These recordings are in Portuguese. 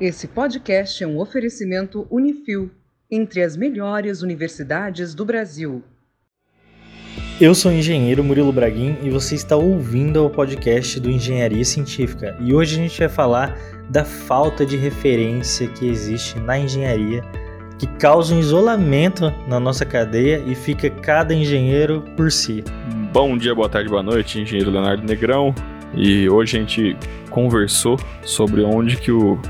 Esse podcast é um oferecimento Unifil, entre as melhores universidades do Brasil. Eu sou o engenheiro Murilo Braguin e você está ouvindo o podcast do Engenharia Científica. E hoje a gente vai falar da falta de referência que existe na engenharia, que causa um isolamento na nossa cadeia e fica cada engenheiro por si. Bom dia, boa tarde, boa noite, engenheiro Leonardo Negrão. E hoje a gente conversou sobre onde que o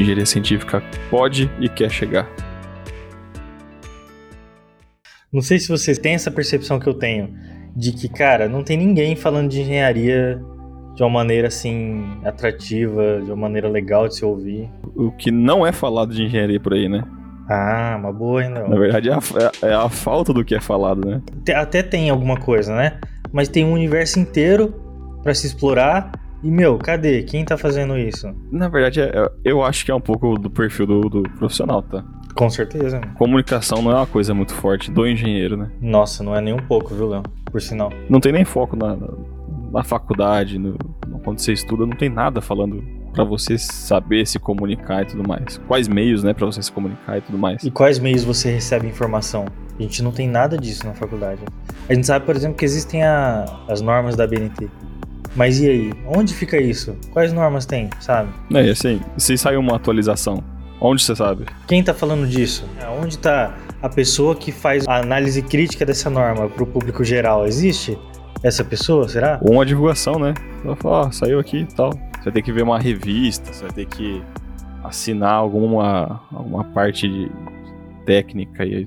engenharia científica pode e quer chegar. Não sei se vocês têm essa percepção que eu tenho de que, cara, não tem ninguém falando de engenharia de uma maneira assim atrativa, de uma maneira legal de se ouvir. O que não é falado de engenharia por aí, né? Ah, uma boa, não. Na verdade, é a, é a falta do que é falado, né? Até tem alguma coisa, né? Mas tem um universo inteiro para se explorar e, meu, cadê? Quem tá fazendo isso? Na verdade, é, eu acho que é um pouco do perfil do, do profissional, tá? Com certeza. Comunicação não é uma coisa muito forte do engenheiro, né? Nossa, não é nem um pouco, viu, Léo? Por sinal. Não tem nem foco na, na, na faculdade, no, quando você estuda, não tem nada falando para você saber se comunicar e tudo mais. Quais meios, né, para você se comunicar e tudo mais. E quais meios você recebe informação? A gente não tem nada disso na faculdade. A gente sabe, por exemplo, que existem a, as normas da BNT. Mas e aí? Onde fica isso? Quais normas tem, sabe? É, assim, se sair uma atualização, onde você sabe? Quem tá falando disso? Onde tá a pessoa que faz a análise crítica dessa norma pro público geral? Existe essa pessoa, será? Ou uma divulgação, né? Ó, oh, saiu aqui e tal. Você vai ter que ver uma revista, você vai ter que assinar alguma, alguma parte de técnica aí,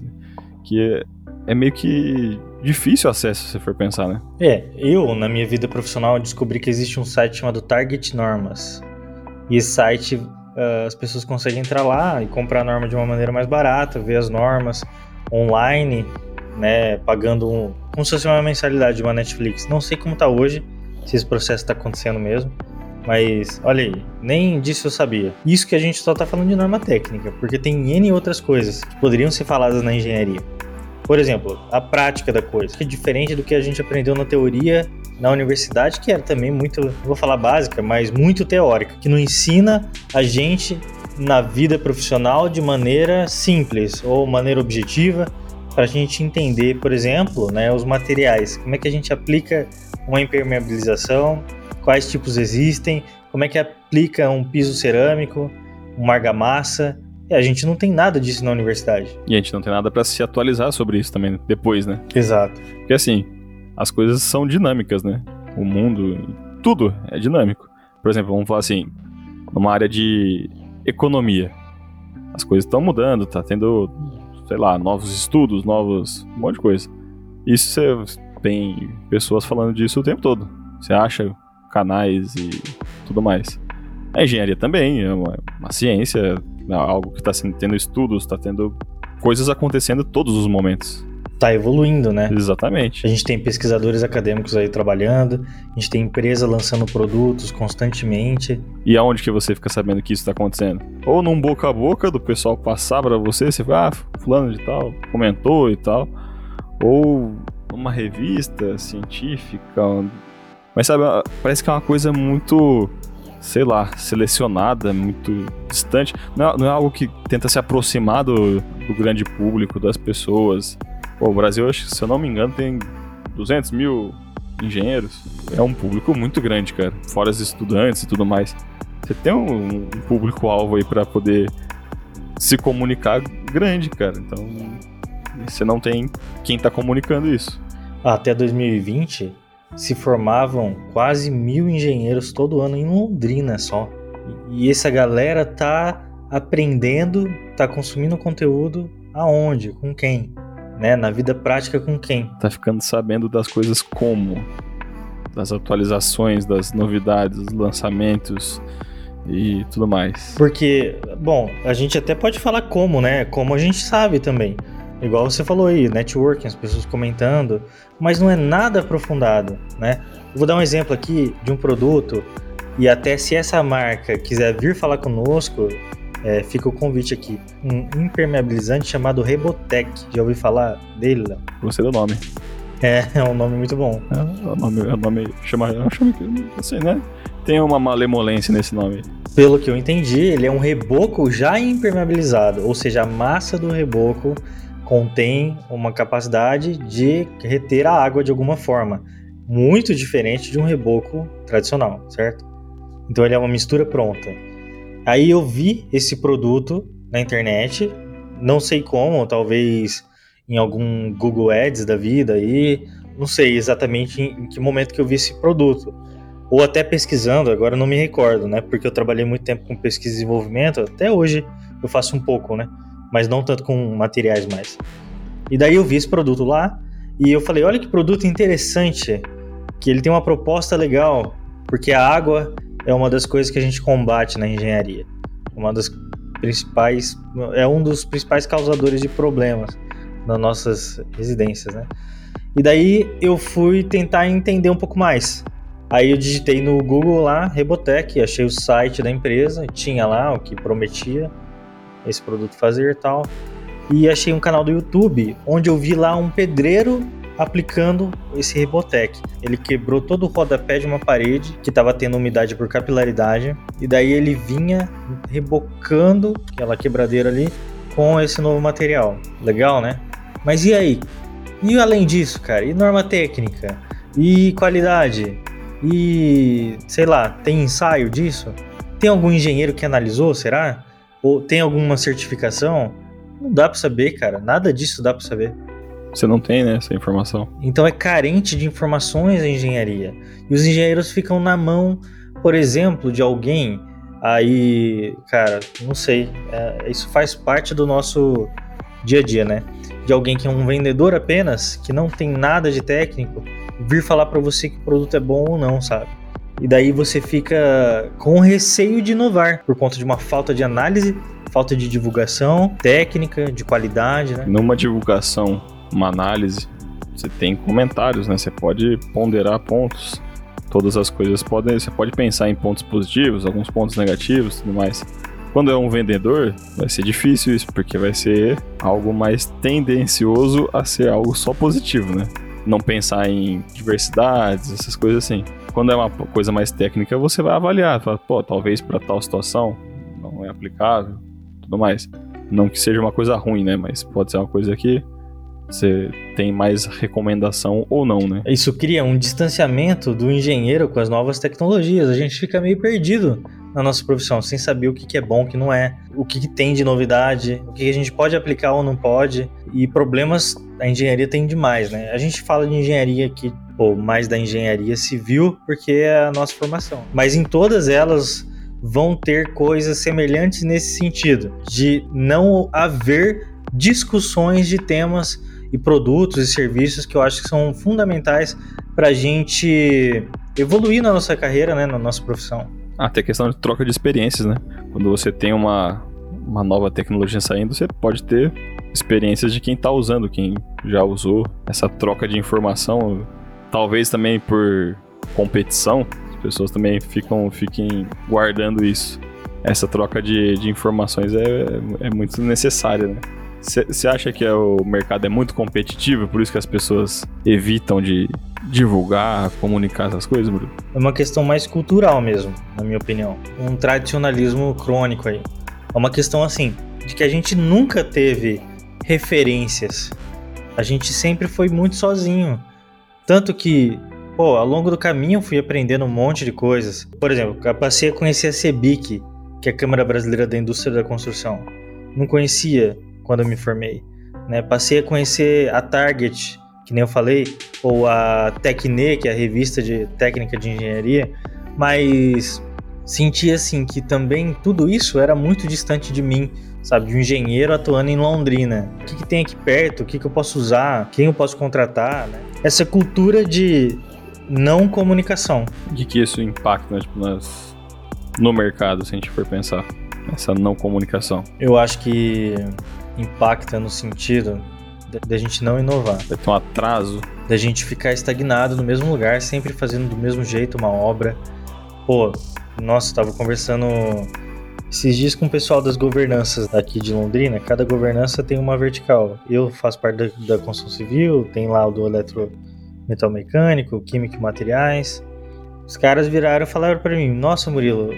que é, é meio que difícil acesso, se você for pensar, né? É, eu, na minha vida profissional, descobri que existe um site chamado Target Normas. E esse site, uh, as pessoas conseguem entrar lá e comprar a norma de uma maneira mais barata, ver as normas online, né, pagando um, como se fosse uma mensalidade de uma Netflix. Não sei como tá hoje, se esse processo está acontecendo mesmo. Mas, olha aí, nem disso eu sabia. Isso que a gente só tá falando de norma técnica, porque tem N outras coisas que poderiam ser faladas na engenharia. Por exemplo, a prática da coisa, que é diferente do que a gente aprendeu na teoria na universidade, que era também muito, vou falar básica, mas muito teórica, que não ensina a gente na vida profissional de maneira simples ou maneira objetiva, para a gente entender, por exemplo, né, os materiais, como é que a gente aplica uma impermeabilização, quais tipos existem, como é que aplica um piso cerâmico, uma argamassa, a gente não tem nada disso na universidade. E a gente não tem nada para se atualizar sobre isso também depois, né? Exato. Porque assim, as coisas são dinâmicas, né? O mundo, tudo é dinâmico. Por exemplo, vamos falar assim, numa área de economia. As coisas estão mudando, tá tendo, sei lá, novos estudos, novos, um monte de coisa. Isso você tem pessoas falando disso o tempo todo. Você acha canais e tudo mais. A engenharia também é uma, uma ciência, algo que está tendo estudos, está tendo coisas acontecendo todos os momentos. Está evoluindo, né? Exatamente. A gente tem pesquisadores acadêmicos aí trabalhando, a gente tem empresa lançando produtos constantemente. E aonde que você fica sabendo que isso está acontecendo? Ou num boca a boca do pessoal passar para você, você fala, ah, fulano de tal comentou e tal. Ou numa revista científica. Mas sabe, parece que é uma coisa muito sei lá, selecionada, muito distante. Não é, não é algo que tenta se aproximar do, do, grande público, das pessoas. Pô, o Brasil, se eu não me engano, tem 200 mil engenheiros. É um público muito grande, cara. Fora os estudantes e tudo mais. Você tem um, um público-alvo aí para poder se comunicar grande, cara. Então, você não tem quem tá comunicando isso. Até 2020, se formavam quase mil engenheiros todo ano em Londrina só. E essa galera tá aprendendo, tá consumindo conteúdo aonde? Com quem? Né? Na vida prática com quem? Tá ficando sabendo das coisas como? Das atualizações, das novidades, dos lançamentos e tudo mais. Porque, bom, a gente até pode falar como, né? Como a gente sabe também. Igual você falou aí, networking, as pessoas comentando, mas não é nada aprofundado, né? Eu vou dar um exemplo aqui de um produto e até se essa marca quiser vir falar conosco, é, fica o convite aqui. Um impermeabilizante chamado Rebotec. Já ouviu falar dele, Léo? Gostei do nome. É, é um nome muito bom. É, o nome, o nome chama, chama assim, né? Tem uma malemolência nesse nome. Pelo que eu entendi, ele é um reboco já impermeabilizado, ou seja, a massa do reboco contém uma capacidade de reter a água de alguma forma, muito diferente de um reboco tradicional, certo? Então ele é uma mistura pronta. Aí eu vi esse produto na internet, não sei como, talvez em algum Google Ads da vida aí, não sei exatamente em que momento que eu vi esse produto. Ou até pesquisando, agora não me recordo, né? Porque eu trabalhei muito tempo com pesquisa e desenvolvimento, até hoje eu faço um pouco, né? Mas não tanto com materiais mais. E daí eu vi esse produto lá e eu falei, olha que produto interessante, que ele tem uma proposta legal, porque a água é uma das coisas que a gente combate na engenharia. Uma das principais, é um dos principais causadores de problemas nas nossas residências, né? E daí eu fui tentar entender um pouco mais. Aí eu digitei no Google lá, Rebotec, achei o site da empresa, tinha lá o que prometia esse produto fazer e tal. E achei um canal do YouTube onde eu vi lá um pedreiro aplicando esse Rebotec. Ele quebrou todo o rodapé de uma parede que estava tendo umidade por capilaridade e daí ele vinha rebocando aquela quebradeira ali com esse novo material. Legal, né? Mas e aí? E além disso, cara? E norma técnica? E qualidade? E sei lá, tem ensaio disso? Tem algum engenheiro que analisou, será? Ou tem alguma certificação? Não dá para saber, cara. Nada disso dá para saber. Você não tem, né, essa informação. Então é carente de informações a engenharia. E os engenheiros ficam na mão, por exemplo, de alguém aí, cara, não sei. É, isso faz parte do nosso dia a dia, né? De alguém que é um vendedor apenas, que não tem nada de técnico, vir falar para você que o produto é bom ou não, sabe? E daí você fica com receio de inovar por conta de uma falta de análise, falta de divulgação técnica, de qualidade, né? Numa divulgação uma análise, você tem comentários, né? Você pode ponderar pontos. Todas as coisas podem. Você pode pensar em pontos positivos, alguns pontos negativos tudo mais. Quando é um vendedor, vai ser difícil isso, porque vai ser algo mais tendencioso a ser algo só positivo, né? Não pensar em diversidades, essas coisas assim. Quando é uma coisa mais técnica, você vai avaliar, fala, pô, talvez para tal situação não é aplicável, tudo mais. Não que seja uma coisa ruim, né? Mas pode ser uma coisa que você tem mais recomendação ou não, né? Isso cria um distanciamento do engenheiro com as novas tecnologias. A gente fica meio perdido na nossa profissão, sem saber o que, é bom, o que não é, o que, tem de novidade, o que a gente pode aplicar ou não pode. E problemas a engenharia tem demais, né? A gente fala de engenharia aqui, ou mais da engenharia civil, porque é a nossa formação. Mas em todas elas vão ter coisas semelhantes nesse sentido, de não haver discussões de temas e produtos e serviços que eu acho que são fundamentais para a gente evoluir na nossa carreira, né, na nossa profissão. Até questão de troca de experiências, né? Quando você tem uma, uma nova tecnologia saindo, você pode ter experiências de quem está usando, quem já usou. Essa troca de informação, talvez também por competição, as pessoas também ficam fiquem guardando isso. Essa troca de, de informações é, é muito necessária, né? Você acha que é o mercado é muito competitivo, por isso que as pessoas evitam de divulgar, comunicar essas coisas, Bruno? É uma questão mais cultural mesmo, na minha opinião. Um tradicionalismo crônico aí. É uma questão assim, de que a gente nunca teve referências. A gente sempre foi muito sozinho. Tanto que, pô, ao longo do caminho fui aprendendo um monte de coisas. Por exemplo, eu passei a conhecer a CEBIC, que é a Câmara Brasileira da Indústria da Construção. Não conhecia quando eu me formei. Né? Passei a conhecer a Target, que nem eu falei, ou a Tecne, que é a revista de técnica de engenharia, mas senti assim que também tudo isso era muito distante de mim, sabe, de um engenheiro atuando em Londrina. O que, que tem aqui perto? O que, que eu posso usar? Quem eu posso contratar? Né? Essa cultura de não comunicação. De que isso impacta né, tipo, nas, no mercado, se a gente for pensar, essa não comunicação? Eu acho que impacta no sentido da gente não inovar. Vai ter um atraso. Da gente ficar estagnado no mesmo lugar, sempre fazendo do mesmo jeito uma obra. Pô, nossa, eu tava conversando esses dias com o pessoal das governanças aqui de Londrina. Cada governança tem uma vertical. Eu faço parte da, da construção civil, tem lá o do eletro metal mecânico, química e materiais. Os caras viraram e falaram para mim: Nossa, Murilo,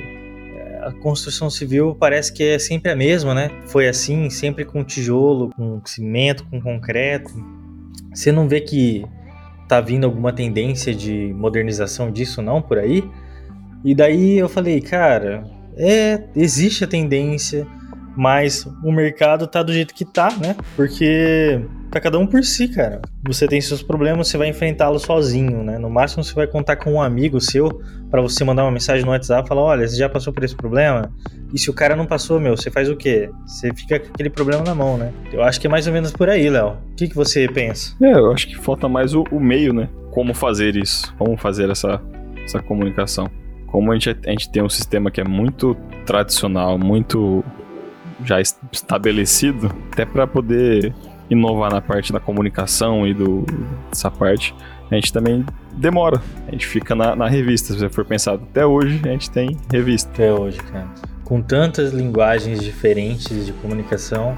a construção civil parece que é sempre a mesma, né? Foi assim, sempre com tijolo, com cimento, com concreto. Você não vê que tá vindo alguma tendência de modernização disso não por aí? E daí eu falei, cara, é, existe a tendência, mas o mercado tá do jeito que tá, né? Porque tá cada um por si, cara. Você tem seus problemas, você vai enfrentá-los sozinho, né? No máximo você vai contar com um amigo seu para você mandar uma mensagem no WhatsApp falar: olha, você já passou por esse problema? E se o cara não passou, meu, você faz o quê? Você fica com aquele problema na mão, né? Eu acho que é mais ou menos por aí, Léo. O que, que você pensa? É, eu acho que falta mais o, o meio, né? Como fazer isso? Como fazer essa, essa comunicação? Como a gente, a gente tem um sistema que é muito tradicional, muito já estabelecido, até para poder inovar na parte da comunicação e do, dessa parte, a gente também demora. A gente fica na, na revista. Se você for pensar até hoje, a gente tem revista. Até hoje, cara. Com tantas linguagens diferentes de comunicação,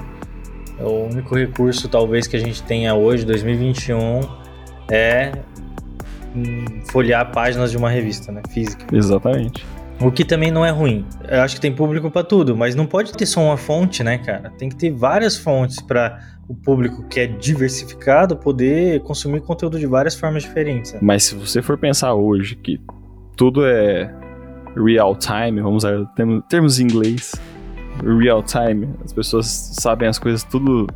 é o único recurso talvez que a gente tenha hoje, 2021, é folhear páginas de uma revista, né? Física. Exatamente. O que também não é ruim. Eu acho que tem público para tudo, mas não pode ter só uma fonte, né, cara? Tem que ter várias fontes para o público que é diversificado poder consumir conteúdo de várias formas diferentes. Né? Mas se você for pensar hoje que tudo é real time, vamos usar termos em inglês, real time, as pessoas sabem as coisas tudo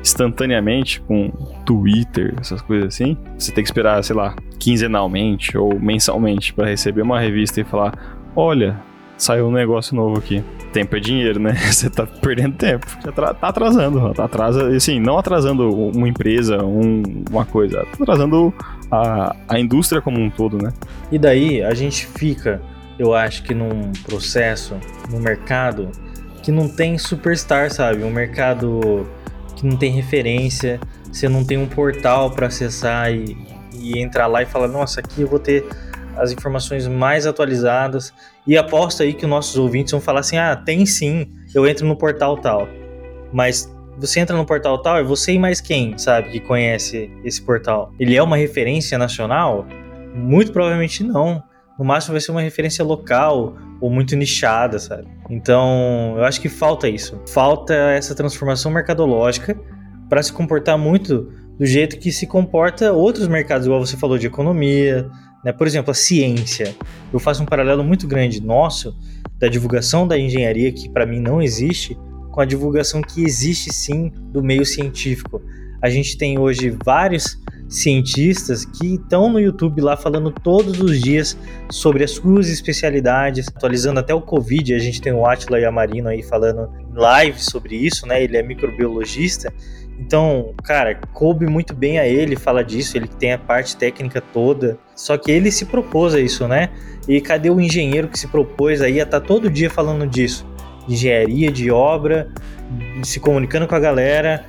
instantaneamente com Twitter, essas coisas assim. Você tem que esperar, sei lá, quinzenalmente ou mensalmente para receber uma revista e falar: olha, saiu um negócio novo aqui. Tempo é dinheiro, né? Você tá perdendo tempo. Você tá atrasando. Tá atrasa, assim, não atrasando uma empresa, um, uma coisa. Tá atrasando a, a indústria como um todo, né? E daí a gente fica, eu acho que num processo, no mercado, que não tem superstar, sabe? Um mercado que não tem referência, você não tem um portal para acessar e, e entrar lá e falar, nossa, aqui eu vou ter as informações mais atualizadas. E aposto aí que os nossos ouvintes vão falar assim: ah, tem sim, eu entro no portal tal. Mas você entra no portal tal, é você e mais quem, sabe, que conhece esse portal? Ele é uma referência nacional? Muito provavelmente não. No máximo vai ser uma referência local ou muito nichada, sabe? Então, eu acho que falta isso. Falta essa transformação mercadológica para se comportar muito do jeito que se comporta outros mercados, igual você falou de economia, né? Por exemplo, a ciência. Eu faço um paralelo muito grande nosso da divulgação da engenharia, que para mim não existe, com a divulgação que existe sim do meio científico. A gente tem hoje vários cientistas que estão no YouTube lá falando todos os dias sobre as suas especialidades, atualizando até o Covid. A gente tem o Atila e a Marino aí falando live sobre isso, né? Ele é microbiologista então, cara, coube muito bem a ele falar disso, ele tem a parte técnica toda. Só que ele se propôs a isso, né? E cadê o engenheiro que se propôs aí a estar tá todo dia falando disso? Engenharia de obra, se comunicando com a galera,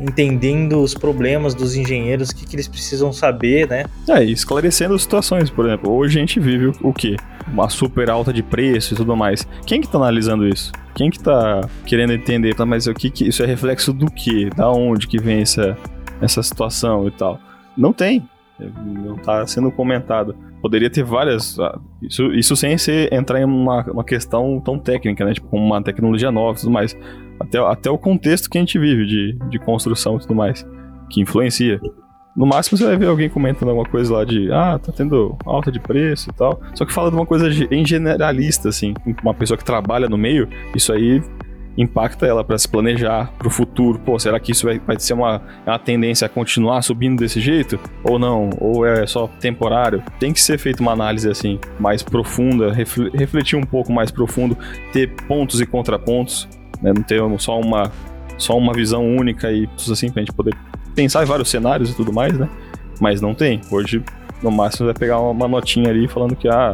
entendendo os problemas dos engenheiros, o que, que eles precisam saber, né? É, esclarecendo situações, por exemplo. Hoje a gente vive o quê? Uma super alta de preço e tudo mais. Quem que tá analisando isso? Quem que tá querendo entender? Tá, mas o que, que isso é reflexo do quê? Da onde que vem essa, essa situação e tal? Não tem. Não tá sendo comentado. Poderia ter várias. Ah, isso, isso sem ser, entrar em uma, uma questão tão técnica, né? Tipo, uma tecnologia nova e tudo mais até, até o contexto que a gente vive de, de construção e tudo mais, que influencia. No máximo você vai ver alguém comentando alguma coisa lá de ah, tá tendo alta de preço e tal. Só que fala de uma coisa em generalista, assim. Uma pessoa que trabalha no meio, isso aí impacta ela para se planejar para o futuro. Pô, será que isso vai, vai ser uma, uma tendência a continuar subindo desse jeito? Ou não? Ou é só temporário? Tem que ser feita uma análise assim, mais profunda, refletir um pouco mais profundo, ter pontos e contrapontos né? Não ter só uma, só uma visão única e assim, pra gente poder pensar em vários cenários e tudo mais, né? Mas não tem. Hoje, no máximo, vai pegar uma notinha ali falando que ah,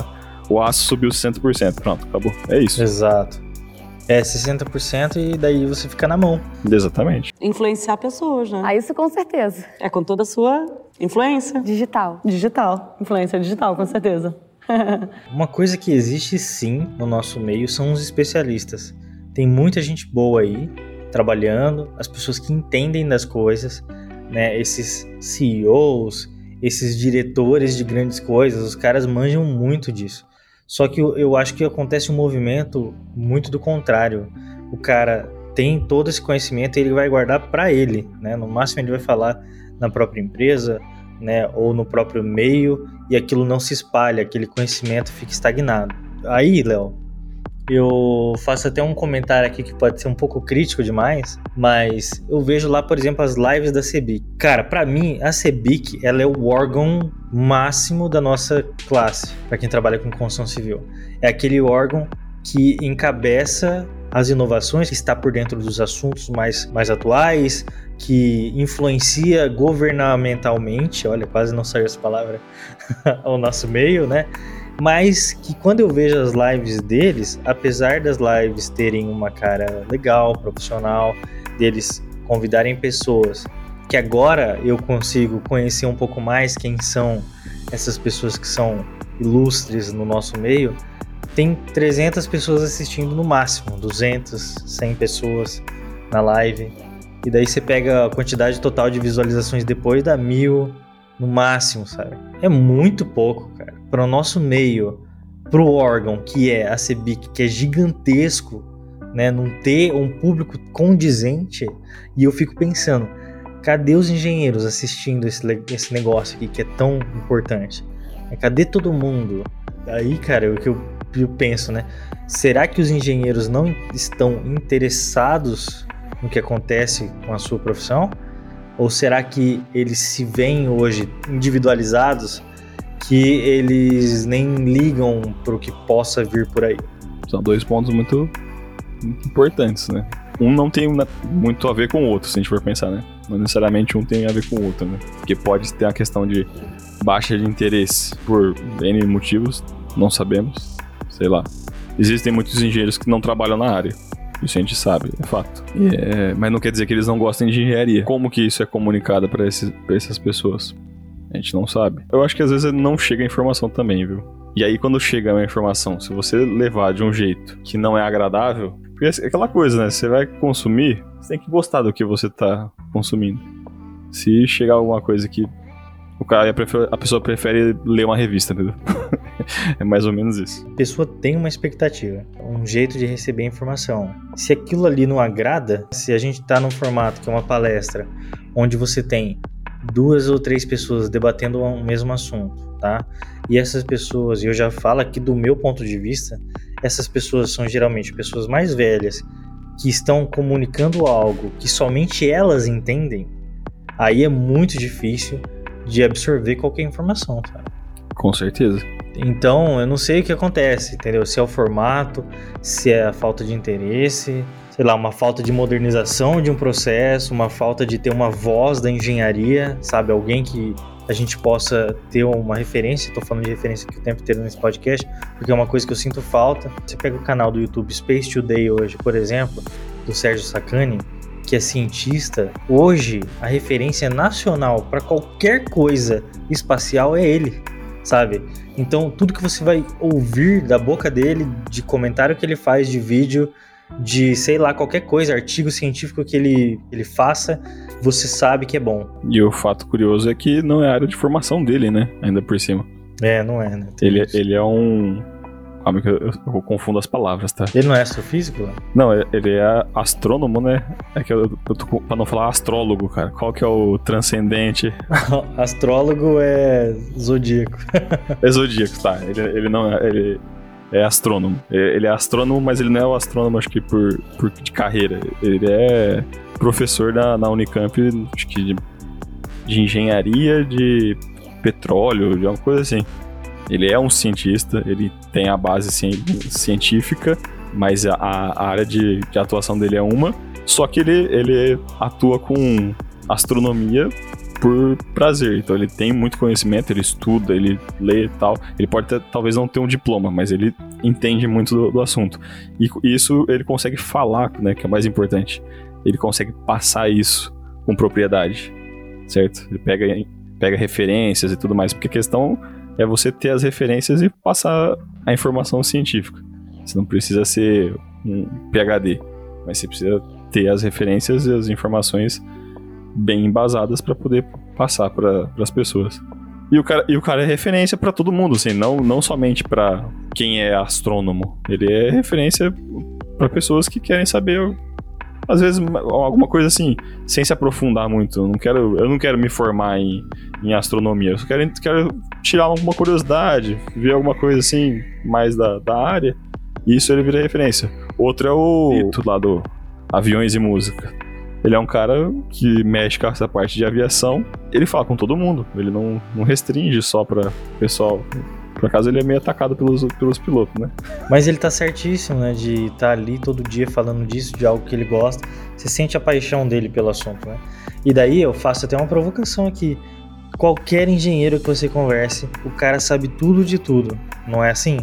o aço subiu 60%. Pronto, acabou. É isso. Exato. É 60% e daí você fica na mão. Exatamente. Influenciar pessoas, né? Ah, isso com certeza. É com toda a sua influência. Digital. Digital. Influência digital, com certeza. Uma coisa que existe sim no nosso meio são os especialistas. Tem muita gente boa aí trabalhando, as pessoas que entendem das coisas, né? Esses CEOs, esses diretores de grandes coisas, os caras manjam muito disso. Só que eu, acho que acontece um movimento muito do contrário. O cara tem todo esse conhecimento e ele vai guardar para ele, né? No máximo ele vai falar na própria empresa, né, ou no próprio meio e aquilo não se espalha, aquele conhecimento fica estagnado. Aí, Léo, eu faço até um comentário aqui que pode ser um pouco crítico demais, mas eu vejo lá, por exemplo, as lives da CEBIC. Cara, para mim, a CEBIC, ela é o órgão máximo da nossa classe, para quem trabalha com construção civil. É aquele órgão que encabeça as inovações, que está por dentro dos assuntos mais, mais atuais, que influencia governamentalmente, olha, quase não saiu essa palavra ao nosso meio, né? Mas que quando eu vejo as lives deles, apesar das lives terem uma cara legal, profissional, deles convidarem pessoas, que agora eu consigo conhecer um pouco mais quem são essas pessoas que são ilustres no nosso meio, tem 300 pessoas assistindo no máximo, 200, 100 pessoas na live. E daí você pega a quantidade total de visualizações depois da mil, no máximo, sabe? É muito pouco, cara. Para o nosso meio, para o órgão que é a CEBIC, que é gigantesco, né? Não ter um público condizente. E eu fico pensando, cadê os engenheiros assistindo esse, esse negócio aqui que é tão importante? Cadê todo mundo? Aí, cara, o que eu, eu penso, né? Será que os engenheiros não estão interessados no que acontece com a sua profissão? Ou será que eles se veem hoje individualizados que eles nem ligam para o que possa vir por aí? São dois pontos muito, muito importantes, né? Um não tem muito a ver com o outro, se a gente for pensar, né? Não necessariamente um tem a ver com o outro, né? Porque pode ter a questão de baixa de interesse por N motivos, não sabemos, sei lá. Existem muitos engenheiros que não trabalham na área. Isso a gente sabe, é fato. É, mas não quer dizer que eles não gostem de engenharia. Como que isso é comunicado para essas pessoas? A gente não sabe. Eu acho que às vezes não chega a informação também, viu? E aí, quando chega a informação, se você levar de um jeito que não é agradável, porque é aquela coisa, né? Você vai consumir, você tem que gostar do que você tá consumindo. Se chegar alguma coisa que o cara, a pessoa prefere ler uma revista, entendeu? é mais ou menos isso. A pessoa tem uma expectativa, um jeito de receber a informação. Se aquilo ali não agrada, se a gente está num formato que é uma palestra, onde você tem duas ou três pessoas debatendo o mesmo assunto, tá? E essas pessoas, e eu já falo aqui do meu ponto de vista, essas pessoas são geralmente pessoas mais velhas que estão comunicando algo que somente elas entendem. Aí é muito difícil de absorver qualquer informação, sabe? Com certeza. Então, eu não sei o que acontece, entendeu? Se é o formato, se é a falta de interesse, sei lá, uma falta de modernização de um processo, uma falta de ter uma voz da engenharia, sabe? Alguém que a gente possa ter uma referência, estou falando de referência aqui o tempo inteiro nesse podcast, porque é uma coisa que eu sinto falta. Você pega o canal do YouTube Space Today hoje, por exemplo, do Sérgio Sacani, que é cientista, hoje a referência nacional para qualquer coisa espacial é ele, sabe? Então, tudo que você vai ouvir da boca dele, de comentário que ele faz de vídeo, de sei lá, qualquer coisa, artigo científico que ele, ele faça, você sabe que é bom. E o fato curioso é que não é a área de formação dele, né? Ainda por cima. É, não é, né? ele, ele é um Calma que eu, eu, eu, confundo as palavras, tá? Ele não é astrofísico? Não, ele é astrônomo, né? É que eu, eu tô pra não falar astrólogo, cara. Qual que é o transcendente? Astrólogo é zodíaco. é zodíaco, tá. Ele, ele não é. Ele é astrônomo. Ele é astrônomo, mas ele não é o astrônomo, acho que por, por de carreira. Ele é professor na, na Unicamp, acho que de, de engenharia de petróleo, de alguma coisa assim. Ele é um cientista, ele tem a base científica, mas a, a área de, de, atuação dele é uma. Só que ele, ele atua com astronomia por prazer. Então ele tem muito conhecimento, ele estuda, ele lê e tal. Ele pode ter, talvez não ter um diploma, mas ele entende muito do, do assunto. E isso ele consegue falar, né, que é o mais importante. Ele consegue passar isso com propriedade, certo? Ele pega, pega referências e tudo mais, porque a questão é você ter as referências e passar a informação científica. Você não precisa ser um PhD, mas você precisa ter as referências e as informações bem embasadas para poder passar para as pessoas. E o cara, e o cara é referência pra todo mundo, assim, não, não somente pra quem é astrônomo. Ele é referência pra pessoas que querem saber, às vezes, alguma coisa assim, sem se aprofundar muito. Eu não quero, eu não quero me formar em, em astronomia, eu só quero, quero tirar alguma curiosidade, ver alguma coisa assim, mais da, da área. E isso ele vira referência. Outro é o Ito, lá do Aviões e Música. Ele é um cara que mexe com essa parte de aviação. Ele fala com todo mundo. Ele não, não restringe só pra pessoal. Por acaso ele é meio atacado pelos, pelos pilotos, né? Mas ele tá certíssimo, né? De estar tá ali todo dia falando disso, de algo que ele gosta. Você sente a paixão dele pelo assunto, né? E daí eu faço até uma provocação aqui. Qualquer engenheiro que você converse, o cara sabe tudo de tudo. Não é assim?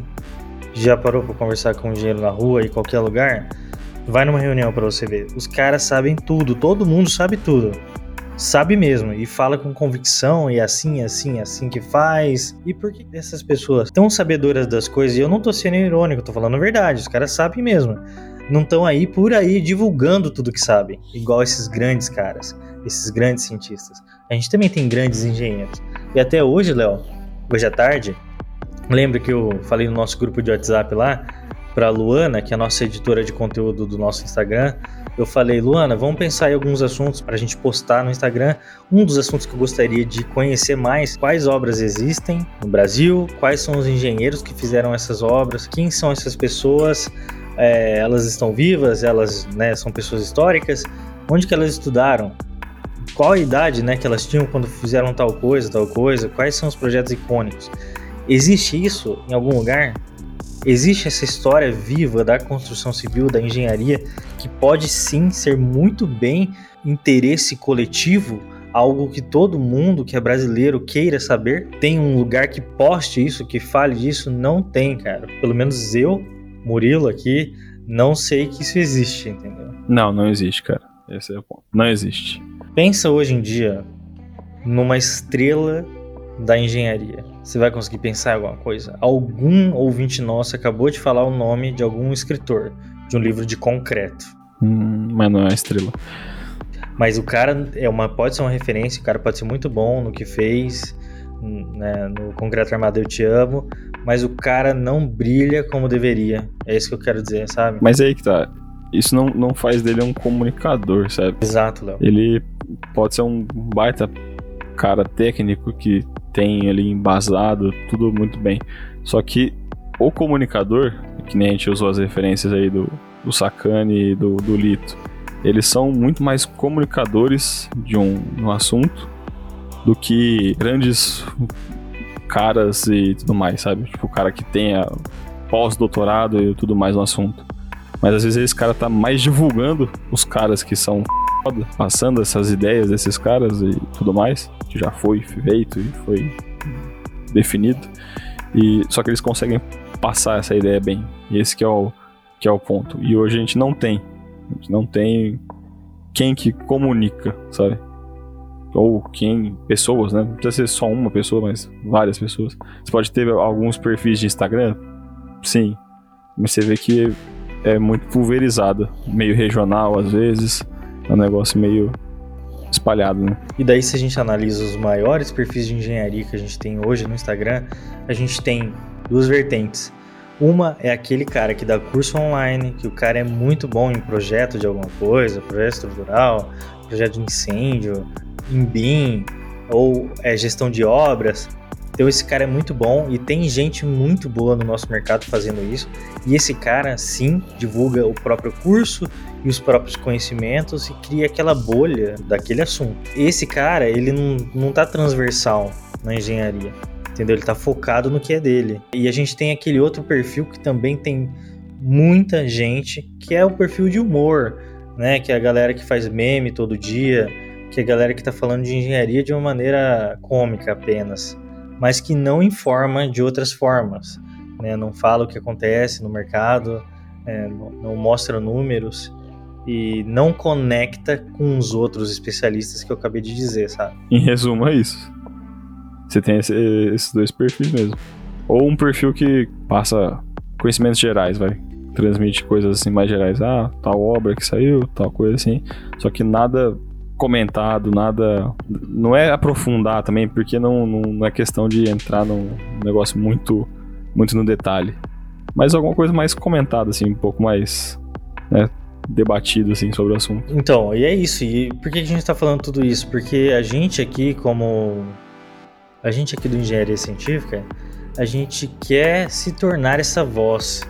Já parou pra conversar com um engenheiro na rua, em qualquer lugar? Vai numa reunião para você ver. Os caras sabem tudo, todo mundo sabe tudo. Sabe mesmo, e fala com convicção, e assim, assim, assim que faz. E por que essas pessoas tão sabedoras das coisas? E eu não tô sendo irônico, tô falando a verdade, os caras sabem mesmo. Não estão aí por aí divulgando tudo que sabem, igual esses grandes caras, esses grandes cientistas. A gente também tem grandes engenheiros. E até hoje, Léo, hoje à tarde, lembra que eu falei no nosso grupo de WhatsApp lá para Luana, que é a nossa editora de conteúdo do nosso Instagram, eu falei, Luana, vamos pensar em alguns assuntos para a gente postar no Instagram. Um dos assuntos que eu gostaria de conhecer mais, quais obras existem no Brasil, quais são os engenheiros que fizeram essas obras, quem são essas pessoas, é, elas estão vivas, elas né, são pessoas históricas, onde que elas estudaram, qual a idade né, que elas tinham quando fizeram tal coisa, tal coisa, quais são os projetos icônicos. Existe isso em algum lugar? Existe essa história viva da construção civil, da engenharia, que pode sim ser muito bem interesse coletivo, algo que todo mundo que é brasileiro queira saber. Tem um lugar que poste isso, que fale disso? Não tem, cara. Pelo menos eu, Murilo aqui, não sei que isso existe, entendeu? Não, não existe, cara. Esse é o ponto. Não existe. Pensa hoje em dia numa estrela da engenharia. Você vai conseguir pensar em alguma coisa? Algum ouvinte nosso acabou de falar o nome de algum escritor de um livro de concreto. Hum, mas não é a estrela. Mas o cara é uma, pode ser uma referência, o cara pode ser muito bom no que fez, né, no Concreto Armado Eu Te Amo, mas o cara não brilha como deveria. É isso que eu quero dizer, sabe? Mas aí que tá. Isso não, não faz dele um comunicador, sabe? Exato, Léo. Ele pode ser um baita cara técnico que tem ali embasado, tudo muito bem. Só que o comunicador, que nem a gente usou as referências aí do, do Sakane e do, do Lito, eles são muito mais comunicadores de um, um assunto do que grandes caras e tudo mais, sabe? Tipo, o cara que tenha pós-doutorado e tudo mais no assunto. Mas às vezes esse cara tá mais divulgando os caras que são foda, passando essas ideias desses caras e tudo mais que já foi feito e foi definido. E só que eles conseguem passar essa ideia bem. E esse que é o que é o ponto. E hoje a gente não tem. A gente não tem quem que comunica, sabe? Ou quem, pessoas, né? Não precisa ser só uma pessoa, mas várias pessoas. Você pode ter alguns perfis de Instagram, sim. Mas você vê que é muito pulverizado, meio regional às vezes. É um negócio meio espalhado, né? E daí, se a gente analisa os maiores perfis de engenharia que a gente tem hoje no Instagram, a gente tem duas vertentes. Uma é aquele cara que dá curso online, que o cara é muito bom em projeto de alguma coisa, projeto estrutural, projeto de incêndio, em BIM, ou é gestão de obras. Então esse cara é muito bom e tem gente muito boa no nosso mercado fazendo isso. E esse cara sim divulga o próprio curso e os próprios conhecimentos e cria aquela bolha daquele assunto. Esse cara, ele não, não tá transversal na engenharia. Entendeu? Ele tá focado no que é dele. E a gente tem aquele outro perfil que também tem muita gente, que é o perfil de humor, né? Que é a galera que faz meme todo dia, que é a galera que tá falando de engenharia de uma maneira cômica apenas mas que não informa de outras formas. Né? Não fala o que acontece no mercado, é, não, mostra números e não conecta com os outros especialistas que eu acabei de dizer, sabe? Em resumo, é isso. Você tem esse, esses dois perfis mesmo. Ou um perfil que passa conhecimentos gerais, vai. Transmite coisas assim mais gerais. Ah, tal obra que saiu, tal coisa assim. Só que nada comentado, nada. Não é aprofundar também, porque não, não, não é questão de entrar num negócio muito, muito no detalhe. Mas alguma coisa mais comentada, assim, um pouco mais né, debatido assim, sobre o assunto. Então, e é isso. E por que a gente está falando tudo isso? Porque a gente aqui, como. A gente aqui do Engenharia Científica, a gente quer se tornar essa voz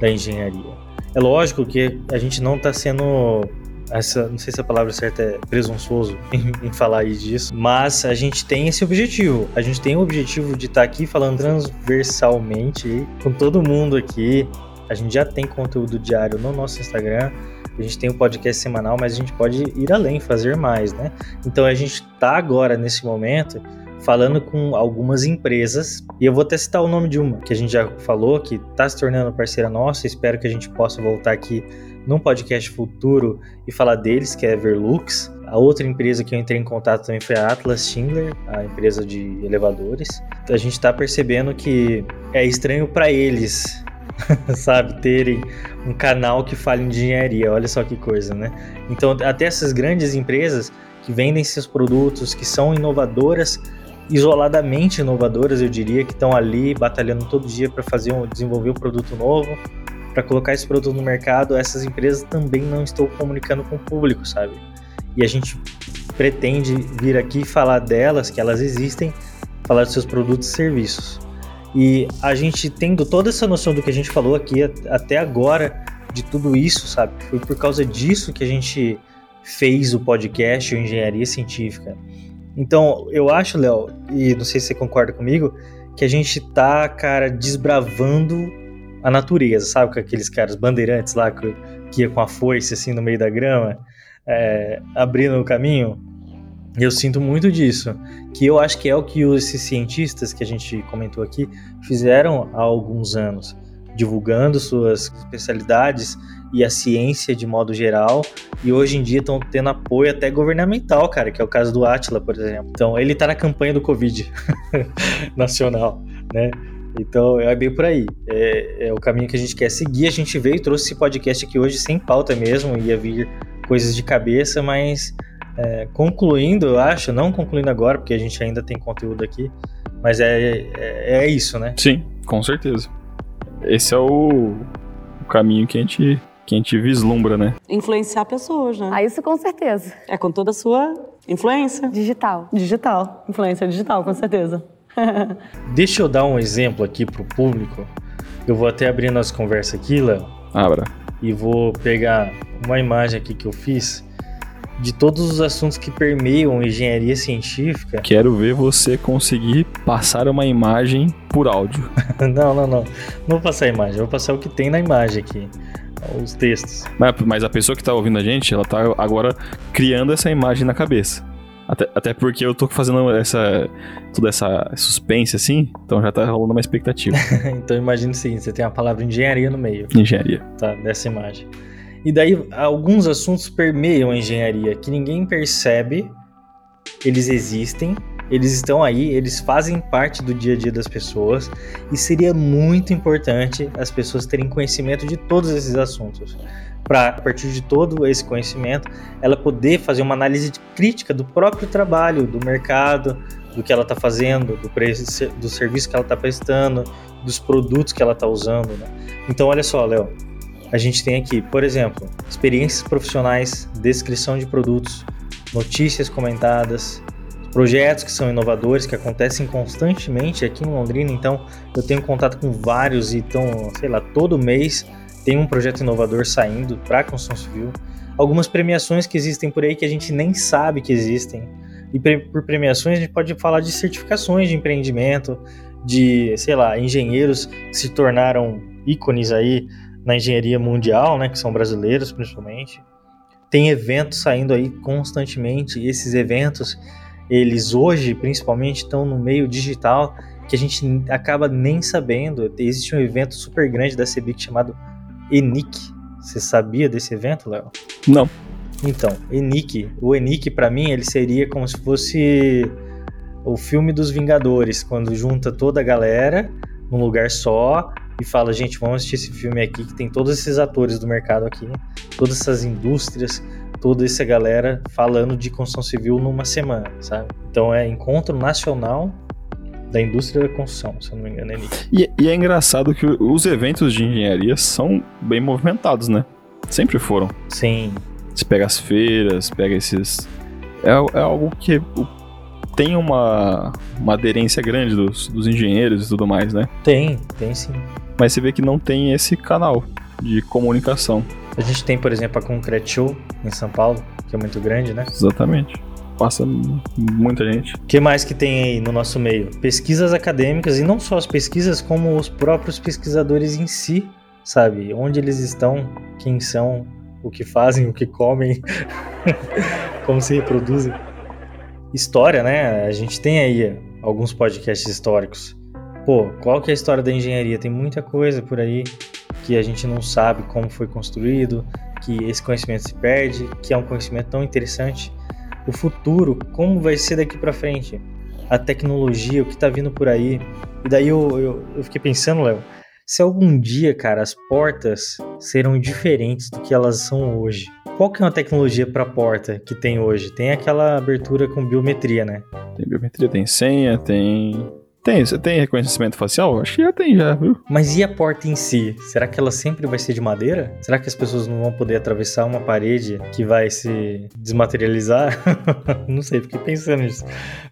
da engenharia. É lógico que a gente não está sendo essa, não sei se a palavra certa é presunçoso em, em, falar disso, mas a gente tem esse objetivo. A gente tem o objetivo de estar tá aqui falando transversalmente com todo mundo aqui. A gente já tem conteúdo diário no nosso Instagram. A gente tem um podcast semanal, mas a gente pode ir além, fazer mais, né? Então a gente está agora nesse momento falando com algumas empresas, e eu vou até citar o nome de uma que a gente já falou, que está se tornando parceira nossa, espero que a gente possa voltar aqui num podcast futuro e falar deles, que é a Everlux. A outra empresa que eu entrei em contato também foi a Atlas Schindler, a empresa de elevadores. A gente está percebendo que é estranho para eles, sabe, terem um canal que fale em engenharia. Olha só que coisa, né? Então, até essas grandes empresas que vendem seus produtos, que são inovadoras, isoladamente inovadoras, eu diria, que estão ali batalhando todo dia para fazer um, desenvolver um produto novo, para colocar esse produto no mercado, essas empresas também não estão comunicando com o público, sabe? E a gente pretende vir aqui falar delas, que elas existem, falar dos seus produtos e serviços. E a gente tendo toda essa noção do que a gente falou aqui até agora, de tudo isso, sabe? Foi por causa disso que a gente fez o podcast o Engenharia Científica. Então, eu acho, Léo, e não sei se você concorda comigo, que a gente tá, cara, desbravando a natureza, sabe? Com aqueles caras bandeirantes lá que, que ia com a foice assim no meio da grama, é, abrindo o caminho. Eu sinto muito disso, que eu acho que é o que esses cientistas que a gente comentou aqui fizeram há alguns anos, divulgando suas especialidades e a ciência de modo geral, e hoje em dia estão tendo apoio até governamental, cara, que é o caso do Atila, por exemplo. Então, ele está na campanha do Covid nacional, né? Então é bem por aí. É, é, o caminho que a gente quer seguir. A gente veio e trouxe esse podcast aqui hoje sem pauta mesmo, ia vir coisas de cabeça, mas é, concluindo, eu acho, não concluindo agora, porque a gente ainda tem conteúdo aqui, mas é, é, é isso, né? Sim, com certeza. Esse é o, o caminho que a gente que a gente vislumbra, né? Influenciar pessoas, né? Ah, isso com certeza. É com toda a sua influência. Digital. Digital. Influência digital, com certeza. Deixa eu dar um exemplo aqui pro público. Eu vou até abrir nossa conversa aqui, Léo. Abra. E vou pegar uma imagem aqui que eu fiz de todos os assuntos que permeiam engenharia científica. Quero ver você conseguir passar uma imagem por áudio. não, não, não. Não vou passar a imagem, vou passar o que tem na imagem aqui. Os textos. Mas, mas a pessoa que tá ouvindo a gente, ela tá agora criando essa imagem na cabeça. Até, até porque eu tô fazendo essa. toda essa suspense assim, então já tá rolando uma expectativa. então imagina o seguinte: você tem a palavra engenharia no meio. Engenharia. Tá, dessa imagem. E daí alguns assuntos permeiam a engenharia que ninguém percebe, eles existem, eles estão aí, eles fazem parte do dia a dia das pessoas e seria muito importante as pessoas terem conhecimento de todos esses assuntos para, a partir de todo esse conhecimento, ela poder fazer uma análise crítica do próprio trabalho, do mercado, do que ela está fazendo, do, preço, do serviço que ela está prestando, dos produtos que ela está usando. Né? Então, olha só, Léo, a gente tem aqui, por exemplo, experiências profissionais, descrição de produtos, notícias comentadas, projetos que são inovadores, que acontecem constantemente aqui em Londrina. Então, eu tenho contato com vários e estão, sei lá, todo mês tem um projeto inovador saindo para a construção civil, algumas premiações que existem por aí que a gente nem sabe que existem. E por premiações a gente pode falar de certificações de empreendimento, de, sei lá, engenheiros que se tornaram ícones aí na engenharia mundial, né, que são brasileiros principalmente. Tem eventos saindo aí constantemente, e esses eventos, eles hoje principalmente estão no meio digital, que a gente acaba nem sabendo. Existe um evento super grande da CEBIC chamado ENIC. Você sabia desse evento, Léo? Não. Então, ENIC. O ENIC, para mim, ele seria como se fosse o filme dos Vingadores, quando junta toda a galera num lugar só e fala, gente, vamos assistir esse filme aqui que tem todos esses atores do mercado aqui, todas essas indústrias, toda essa galera falando de construção civil numa semana, sabe? Então é encontro nacional da indústria da construção, se eu não me engano, é. E, e é engraçado que os eventos de engenharia são bem movimentados, né? Sempre foram. Sim, Você pega as feiras, pega esses. É, é algo que tem uma, uma aderência grande dos, dos engenheiros e tudo mais, né? tem, tem sim. Mas você vê que não tem esse canal de comunicação. A gente tem, por exemplo, a Concrete Show em São Paulo, que é muito grande, né? Exatamente. Passa muita gente. O que mais que tem aí no nosso meio? Pesquisas acadêmicas, e não só as pesquisas, como os próprios pesquisadores em si, sabe? Onde eles estão, quem são, o que fazem, o que comem, como se reproduzem. História, né? A gente tem aí alguns podcasts históricos. Pô, qual que é a história da engenharia? Tem muita coisa por aí que a gente não sabe como foi construído, que esse conhecimento se perde, que é um conhecimento tão interessante o futuro, como vai ser daqui pra frente, a tecnologia, o que tá vindo por aí. E daí eu, eu, eu fiquei pensando, Léo, se algum dia, cara, as portas serão diferentes do que elas são hoje. Qual que é uma tecnologia pra porta que tem hoje? Tem aquela abertura com biometria, né? Tem biometria, tem senha, tem. Tem, você tem reconhecimento facial? Acho que já tem, já, viu? Mas e a porta em si? Será que ela sempre vai ser de madeira? Será que as pessoas não vão poder atravessar uma parede que vai se desmaterializar? não sei, fiquei pensando nisso.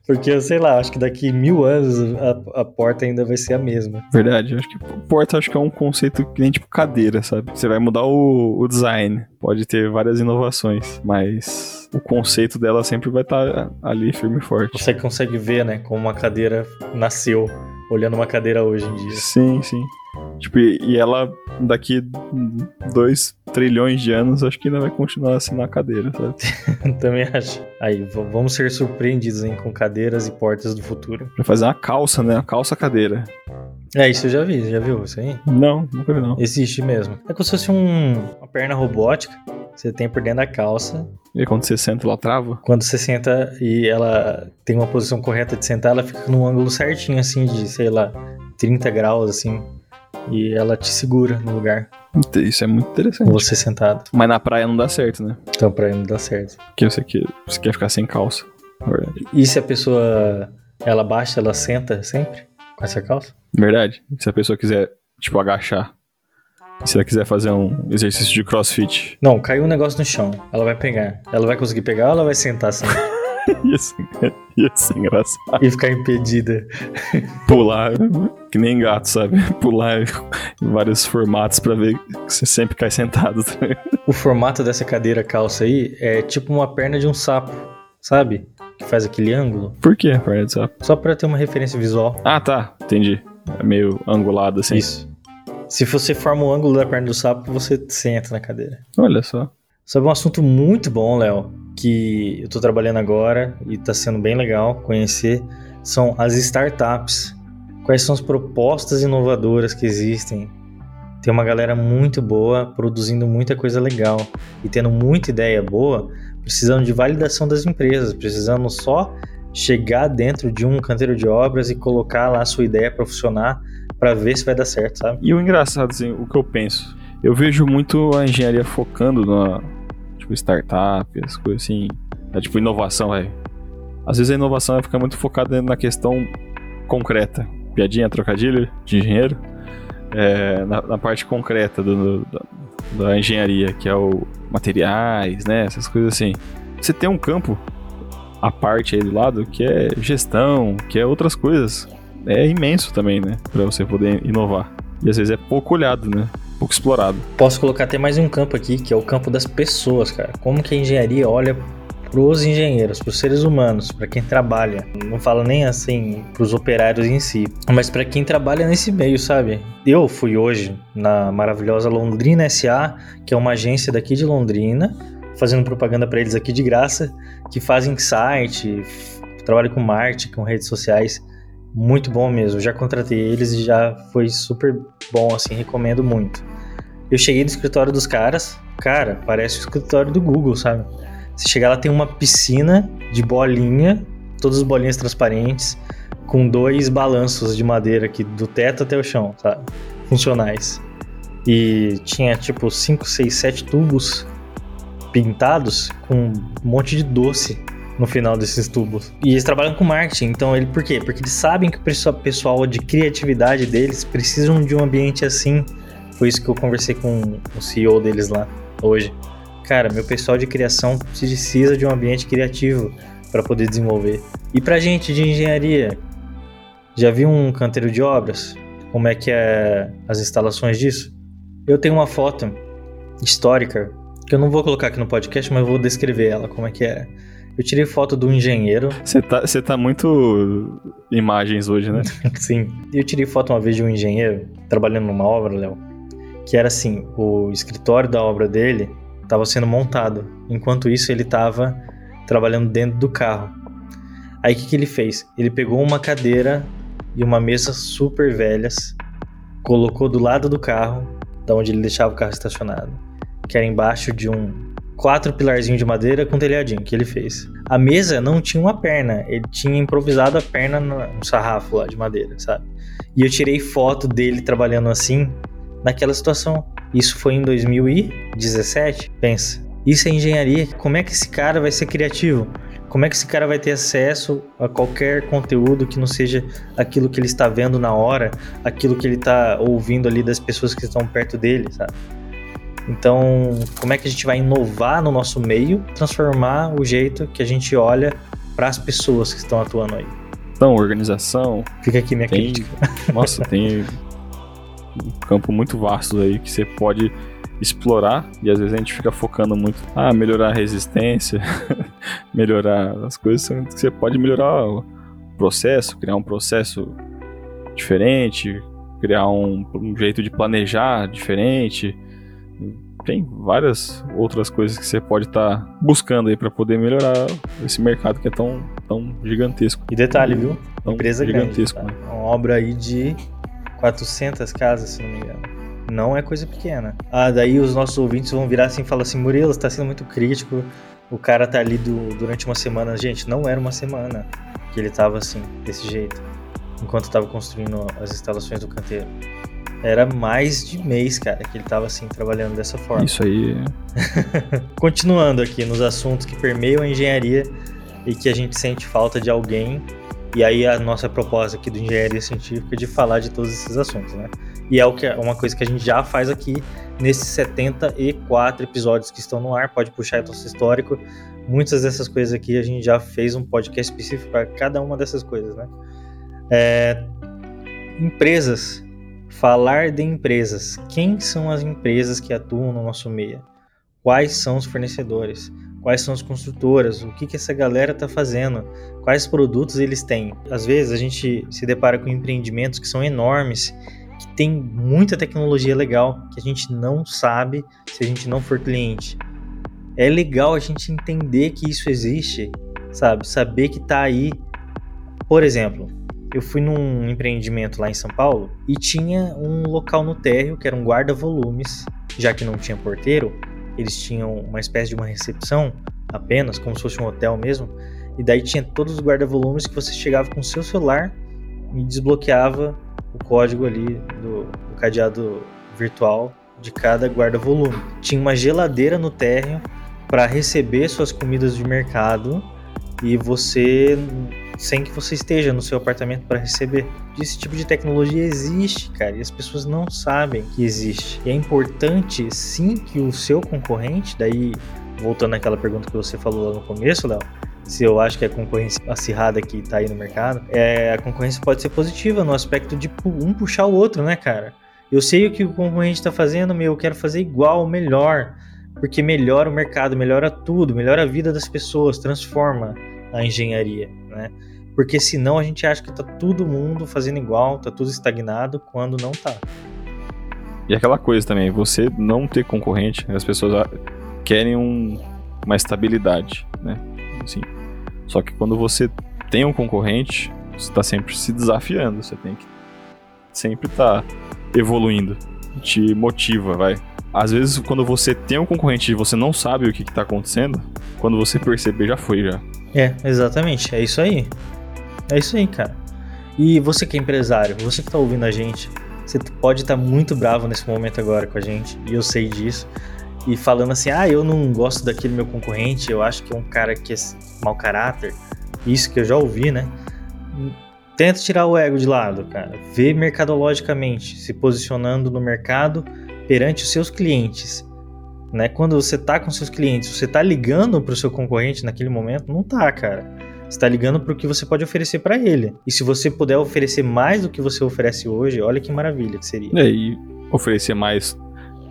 Porque, eu sei lá, acho que daqui mil anos a, a porta ainda vai ser a mesma. Verdade. Acho que porta acho que é um conceito que nem tipo cadeira, sabe? Você vai mudar o, o design. Pode ter várias inovações, mas o conceito dela sempre vai estar ali firme e forte. Você consegue ver, né, como uma cadeira nasceu, olhando uma cadeira hoje em dia. Sim, sim. Tipo, e ela daqui dois trilhões de anos, acho que ainda vai continuar assim na cadeira, sabe? Também acho. Aí, vamos ser surpreendidos, hein, com cadeiras e portas do futuro. Pra fazer uma calça, né? Uma calça cadeira. É, isso eu já vi, já viu isso aí? Não, nunca vi não. Existe mesmo. É como se fosse um- uma perna robótica que você tem por dentro da calça. E quando você senta, ela trava? Quando você senta e ela tem uma posição correta de sentar, ela fica num ângulo certinho, assim, de, sei lá, 30 graus, assim. E ela te segura no lugar, Isso é muito interessante. você sentado. Mas na praia não dá certo, né? Então, pra ele não dá certo. Porque você quer, você quer ficar sem calça. E se a pessoa, ela baixa, ela senta sempre com essa calça? Verdade. Se a pessoa quiser, tipo, agachar. Se ela quiser fazer um exercício de crossfit. Não, caiu um negócio no chão. Ela vai pegar. Ela vai conseguir pegar ou ela vai sentar assim ia, ser, ia ser engraçado. e ficar impedida? Pular, que nem gato, sabe? Pular em vários formatos pra ver que você sempre cai sentado. O formato dessa cadeira calça aí é tipo uma perna de um sapo, sabe? Que faz aquele ângulo. Por quê, perna de sapo? Só pra ter uma referência visual. Ah, tá. Entendi. É meio angulado assim. Isso. Se você forma o ângulo da perna do sapo, você senta na cadeira. Olha só. Sobre um assunto muito bom, Léo, que eu tô trabalhando agora e tá sendo bem legal conhecer, são as startups. Quais são as propostas inovadoras que existem? Tem uma galera muito boa produzindo muita coisa legal e tendo muita ideia boa, precisando de validação das empresas, precisando só chegar dentro de um canteiro de obras e colocar lá a sua ideia para funcionar para ver se vai dar certo, sabe? E o engraçado, assim, o que eu penso. Eu vejo muito a engenharia focando na, tipo, startup, as coisas assim. É, tipo, inovação. Às vezes a inovação fica muito focada na questão concreta. Piadinha, trocadilho de engenheiro. É, na, na parte concreta do, do- da, engenharia, que é o materiais, né? Essas coisas assim. Você tem um campo à parte aí do lado que é gestão, que é outras coisas. É imenso também, né? Pra você poder inovar. E às vezes é pouco olhado, né? Pouco explorado. Posso colocar até mais um campo aqui, que é o campo das pessoas, cara. Como que a engenharia olha pros engenheiros, pros seres humanos, para quem trabalha. Não falo nem assim pros operários em si, mas para quem trabalha nesse meio, sabe? Eu fui hoje na maravilhosa Londrina SA, que é uma agência daqui de Londrina, fazendo propaganda para eles aqui de graça, que fazem site, trabalham com marketing, com redes sociais. Muito bom mesmo. Já contratei eles e já foi super bom, assim, recomendo muito. Eu cheguei no escritório dos caras, cara, parece o escritório do Google, sabe? Você chegar lá tem uma piscina de bolinha, todas as bolinhas transparentes, com dois balanços de madeira aqui do teto até o chão, sabe? Funcionais. E tinha tipo 5, 6, 7 tubos pintados com um monte de doce no final desses tubos. E eles trabalham com marketing, então ele por quê? Porque eles sabem que o pessoal de criatividade deles precisam de um ambiente assim. Foi isso que eu conversei com o CEO deles lá hoje. Cara, meu pessoal de criação precisa de um ambiente criativo para poder desenvolver. E pra gente de engenharia, já viu um canteiro de obras? Como é que é as instalações disso? Eu tenho uma foto histórica que eu não vou colocar aqui no podcast, mas eu vou descrever ela, como é que é. Eu tirei foto do engenheiro. Você tá, você tá muito imagens hoje, né? Sim. Eu tirei foto uma vez de um engenheiro trabalhando numa obra, Léo, que era assim, o escritório da obra dele estava sendo montado. Enquanto isso, ele estava trabalhando dentro do carro. Aí o que, que ele fez? Ele pegou uma cadeira e uma mesa super velhas, colocou do lado do carro, da onde ele deixava o carro estacionado, que era embaixo de um quatro pilarzinhos de madeira com telhadinho que ele fez. A mesa não tinha uma perna, ele tinha improvisado a perna no sarrafo lá de madeira, sabe? E eu tirei foto dele trabalhando assim naquela situação. Isso foi em 2017. Pensa, isso é engenharia. Como é que esse cara vai ser criativo? Como é que esse cara vai ter acesso a qualquer conteúdo que não seja aquilo que ele está vendo na hora, aquilo que ele está ouvindo ali das pessoas que estão perto dele, sabe? Então, como é que a gente vai inovar no nosso meio, transformar o jeito que a gente olha para as pessoas que estão atuando aí? Então, organização. Fica aqui minha tem, crítica. Nossa, tem um campo muito vasto aí que você pode explorar e às vezes a gente fica focando muito ah melhorar a resistência melhorar as coisas que você pode melhorar o processo criar um processo diferente criar um, um jeito de planejar diferente tem várias outras coisas que você pode estar tá buscando aí para poder melhorar esse mercado que é tão, tão gigantesco. E detalhe, viu? Tão Empresa gigantesco, grande, tá? né? Uma obra aí de 400 casas, se não me engano. Não é coisa pequena. Ah, daí os nossos ouvintes vão virar assim e falar assim: Murilo, está sendo muito crítico. O cara tá ali do, durante uma semana. Gente, não era uma semana que ele tava assim, desse jeito. Enquanto estava construindo as instalações do canteiro era mais de mês, cara, que ele tava assim trabalhando dessa forma. Isso aí. Continuando aqui nos assuntos que permeiam a engenharia e que a gente sente falta de alguém. E aí a nossa proposta aqui do engenharia científica é de falar de todos esses assuntos, né? E é o que é uma coisa que a gente já faz aqui nesses 74 episódios que estão no ar. Pode puxar o nosso histórico. Muitas dessas coisas aqui a gente já fez um podcast específico para cada uma dessas coisas, né? É, empresas Falar de empresas. Quem são as empresas que atuam no nosso meio? Quais são os fornecedores? Quais são as construtoras? O que, que essa galera está fazendo? Quais produtos eles têm? Às vezes a gente se depara com empreendimentos que são enormes, que tem muita tecnologia legal, que a gente não sabe se a gente não for cliente. É legal a gente entender que isso existe, sabe? Saber que está aí. Por exemplo, eu fui num empreendimento lá em São Paulo e tinha um local no térreo que era um guarda-volumes, já que não tinha porteiro, eles tinham uma espécie de uma recepção apenas, como se fosse um hotel mesmo, e daí tinha todos os guarda-volumes que você chegava com o seu celular e desbloqueava o código ali do, do cadeado virtual de cada guarda-volume. Tinha uma geladeira no térreo para receber suas comidas de mercado e você sem que você esteja no seu apartamento para receber. Esse tipo de tecnologia existe, cara, e as pessoas não sabem que existe. E é importante, sim, que o seu concorrente, daí voltando àquela pergunta que você falou lá no começo, Léo, se eu acho que a concorrência acirrada que tá aí no mercado, é, a concorrência pode ser positiva no aspecto de um puxar o outro, né, cara? Eu sei o que o concorrente está fazendo, meu, eu quero fazer igual, melhor, porque melhora o mercado, melhora tudo, melhora a vida das pessoas, transforma a engenharia, né? Porque senão a gente acha que tá todo mundo fazendo igual, tá tudo estagnado, quando não tá. E aquela coisa também, você não ter concorrente, as pessoas querem um, uma estabilidade, né? Assim, só que quando você tem um concorrente, você está sempre se desafiando, você tem que sempre tá evoluindo, te motiva, vai. Às vezes, quando você tem um concorrente e você não sabe o que está acontecendo, quando você perceber, já foi, já. É, exatamente. É isso aí. É isso aí, cara. E você que é empresário, você que tá ouvindo a gente, você pode estar tá muito bravo nesse momento agora com a gente, e eu sei disso. e falando assim: ah, eu não gosto daquele meu concorrente, eu acho que é um cara que é mau caráter. Isso que eu já ouvi, né? Tenta tirar o ego de lado, cara. Vê mercadologicamente, se posicionando no mercado perante os seus clientes. Né? Quando você tá com seus clientes, você tá ligando para o seu concorrente naquele momento? Não tá, cara. Você tá ligando para o que você pode oferecer para ele. E se você puder oferecer mais do que você oferece hoje, olha que maravilha que seria. É, e oferecer mais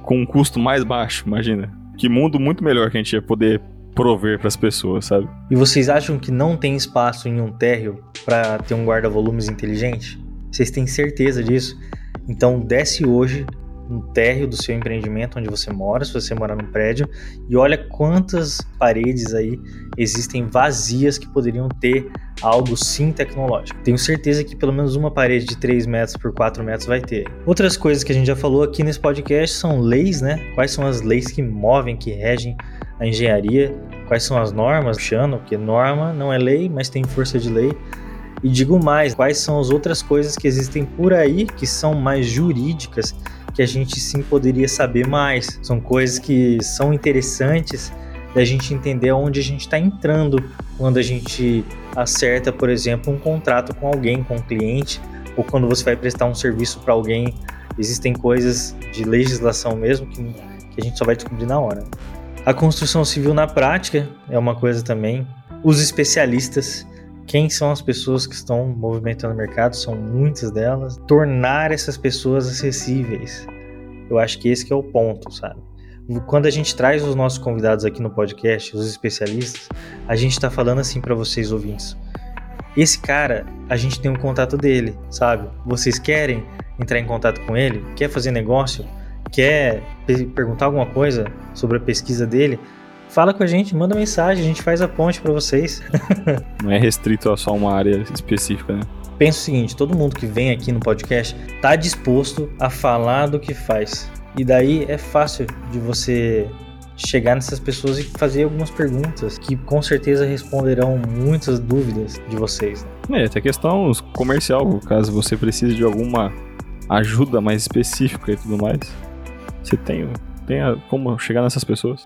com um custo mais baixo, imagina. Que mundo muito melhor que a gente ia poder prover para as pessoas, sabe? E vocês acham que não tem espaço em um térreo para ter um guarda-volumes inteligente? Vocês têm certeza disso? Então desce hoje no térreo do seu empreendimento onde você mora, se você morar num prédio, e olha quantas paredes aí existem vazias que poderiam ter algo sim tecnológico. Tenho certeza que pelo menos uma parede de 3 metros por 4 metros vai ter. Outras coisas que a gente já falou aqui nesse podcast são leis, né? Quais são as leis que movem, que regem a engenharia? Quais são as normas? Puxando, porque norma não é lei, mas tem força de lei. E digo mais, quais são as outras coisas que existem por aí que são mais jurídicas que a gente sim poderia saber mais. São coisas que são interessantes da gente entender onde a gente está entrando quando a gente acerta, por exemplo, um contrato com alguém, com um cliente, ou quando você vai prestar um serviço para alguém. Existem coisas de legislação mesmo que, que a gente só vai descobrir na hora. A construção civil na prática é uma coisa também. Os especialistas, quem são as pessoas que estão movimentando o mercado, são muitas delas. Tornar essas pessoas acessíveis. Eu acho que esse que é o ponto, sabe? Quando a gente traz os nossos convidados aqui no podcast, os especialistas, a gente está falando assim para vocês ouvintes. Esse cara, a gente tem um contato dele, sabe? Vocês querem entrar em contato com ele? Quer fazer negócio? Quer perguntar alguma coisa sobre a pesquisa dele? Fala com a gente, manda mensagem, a gente faz a ponte para vocês. Não é restrito a só uma área específica, né? Pensa o seguinte, todo mundo que vem aqui no podcast tá disposto a falar do que faz. E daí é fácil de você chegar nessas pessoas e fazer algumas perguntas que com certeza responderão muitas dúvidas de vocês. Né? É, até questão comercial, caso você precise de alguma ajuda mais específica e tudo mais. Você tem, tem como chegar nessas pessoas?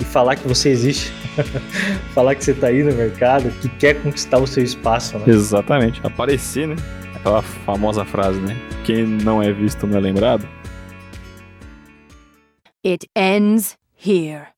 e falar que você existe, falar que você está aí no mercado, que quer conquistar o seu espaço. Né? Exatamente, aparecer, né? Aquela famosa frase, né? Quem não é visto não é lembrado. It ends here.